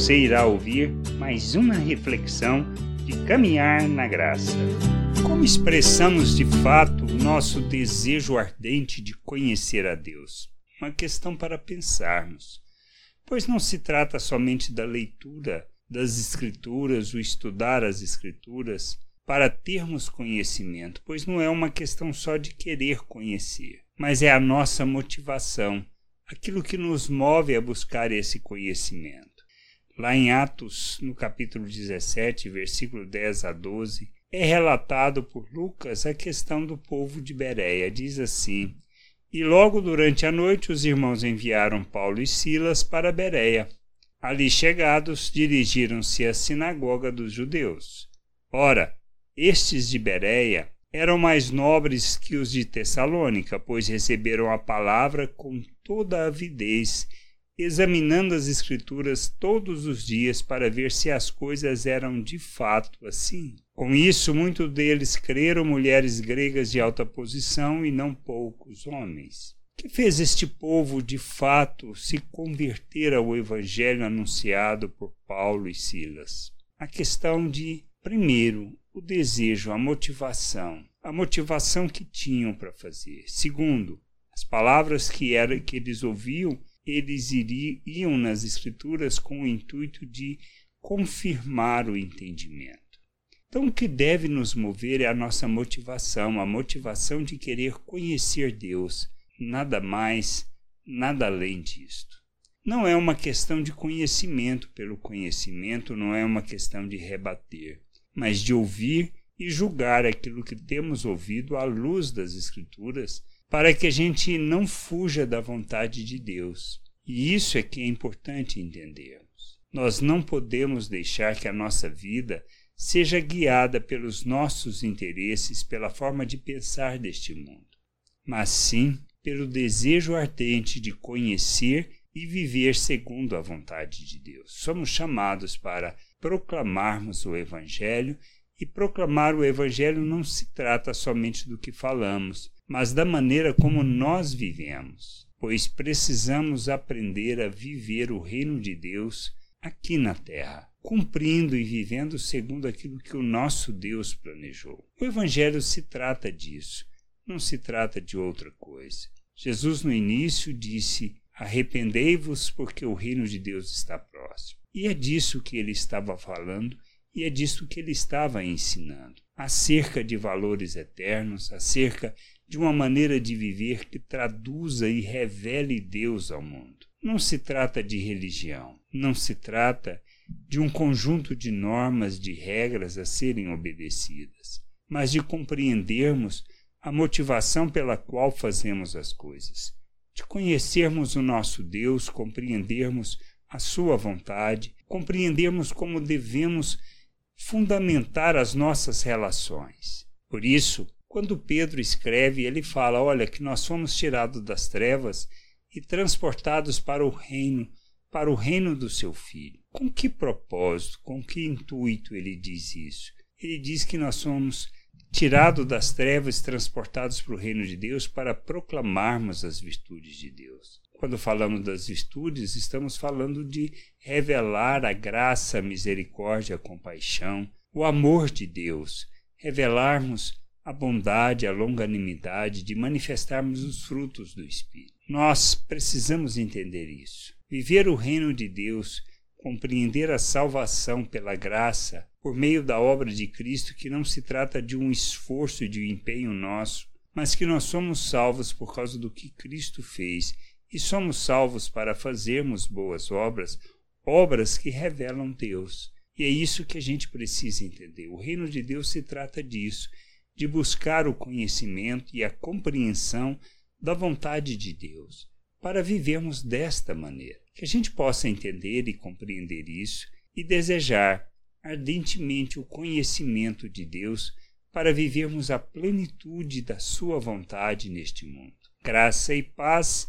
Você irá ouvir mais uma reflexão de caminhar na graça. Como expressamos de fato o nosso desejo ardente de conhecer a Deus? Uma questão para pensarmos, pois não se trata somente da leitura das Escrituras, o estudar as Escrituras, para termos conhecimento, pois não é uma questão só de querer conhecer, mas é a nossa motivação, aquilo que nos move a buscar esse conhecimento. Lá em Atos, no capítulo 17, versículo 10 a 12, é relatado por Lucas a questão do povo de Bereia. Diz assim: E logo durante a noite os irmãos enviaram Paulo e Silas para Bereia. Ali chegados, dirigiram-se à sinagoga dos judeus. Ora, estes de Bereia eram mais nobres que os de Tessalônica, pois receberam a palavra com toda avidez, examinando as Escrituras todos os dias para ver se as coisas eram de fato assim. Com isso, muitos deles creram mulheres gregas de alta posição e não poucos homens. Que fez este povo de fato se converter ao evangelho anunciado por Paulo e Silas? A questão de, primeiro, o desejo, a motivação, a motivação que tinham para fazer. Segundo, as palavras que, era, que eles ouviam, eles iriam nas Escrituras com o intuito de confirmar o entendimento. Então, o que deve nos mover é a nossa motivação, a motivação de querer conhecer Deus, nada mais, nada além disto. Não é uma questão de conhecimento pelo conhecimento, não é uma questão de rebater mas de ouvir e julgar aquilo que temos ouvido à luz das Escrituras, para que a gente não fuja da vontade de Deus. E isso é que é importante entendermos. Nós não podemos deixar que a nossa vida seja guiada pelos nossos interesses, pela forma de pensar deste mundo, mas sim pelo desejo ardente de conhecer e viver segundo a vontade de Deus. Somos chamados para proclamarmos o Evangelho, e proclamar o Evangelho não se trata somente do que falamos, mas da maneira como nós vivemos, pois precisamos aprender a viver o reino de Deus aqui na terra, cumprindo e vivendo segundo aquilo que o nosso Deus planejou. O Evangelho se trata disso, não se trata de outra coisa. Jesus, no início, disse: Arrependei-vos, porque o reino de Deus está próximo. E é disso que ele estava falando e é disso que ele estava ensinando, acerca de valores eternos, acerca de uma maneira de viver que traduza e revele Deus ao mundo. Não se trata de religião, não se trata de um conjunto de normas, de regras a serem obedecidas, mas de compreendermos a motivação pela qual fazemos as coisas, de conhecermos o nosso Deus, compreendermos a sua vontade, compreendermos como devemos fundamentar as nossas relações. Por isso, quando Pedro escreve, ele fala: olha, que nós fomos tirados das trevas e transportados para o reino, para o reino do seu filho. Com que propósito, com que intuito ele diz isso? Ele diz que nós somos tirados das trevas e transportados para o reino de Deus para proclamarmos as virtudes de Deus. Quando falamos das virtudes, estamos falando de revelar a graça, a misericórdia, a compaixão, o amor de Deus, revelarmos a bondade, a longanimidade, de manifestarmos os frutos do Espírito. Nós precisamos entender isso. Viver o reino de Deus, compreender a salvação pela graça, por meio da obra de Cristo, que não se trata de um esforço e de um empenho nosso, mas que nós somos salvos por causa do que Cristo fez e somos salvos para fazermos boas obras, obras que revelam Deus. E é isso que a gente precisa entender. O reino de Deus se trata disso, de buscar o conhecimento e a compreensão da vontade de Deus, para vivermos desta maneira. Que a gente possa entender e compreender isso e desejar ardentemente o conhecimento de Deus para vivermos a plenitude da Sua vontade neste mundo. Graça e paz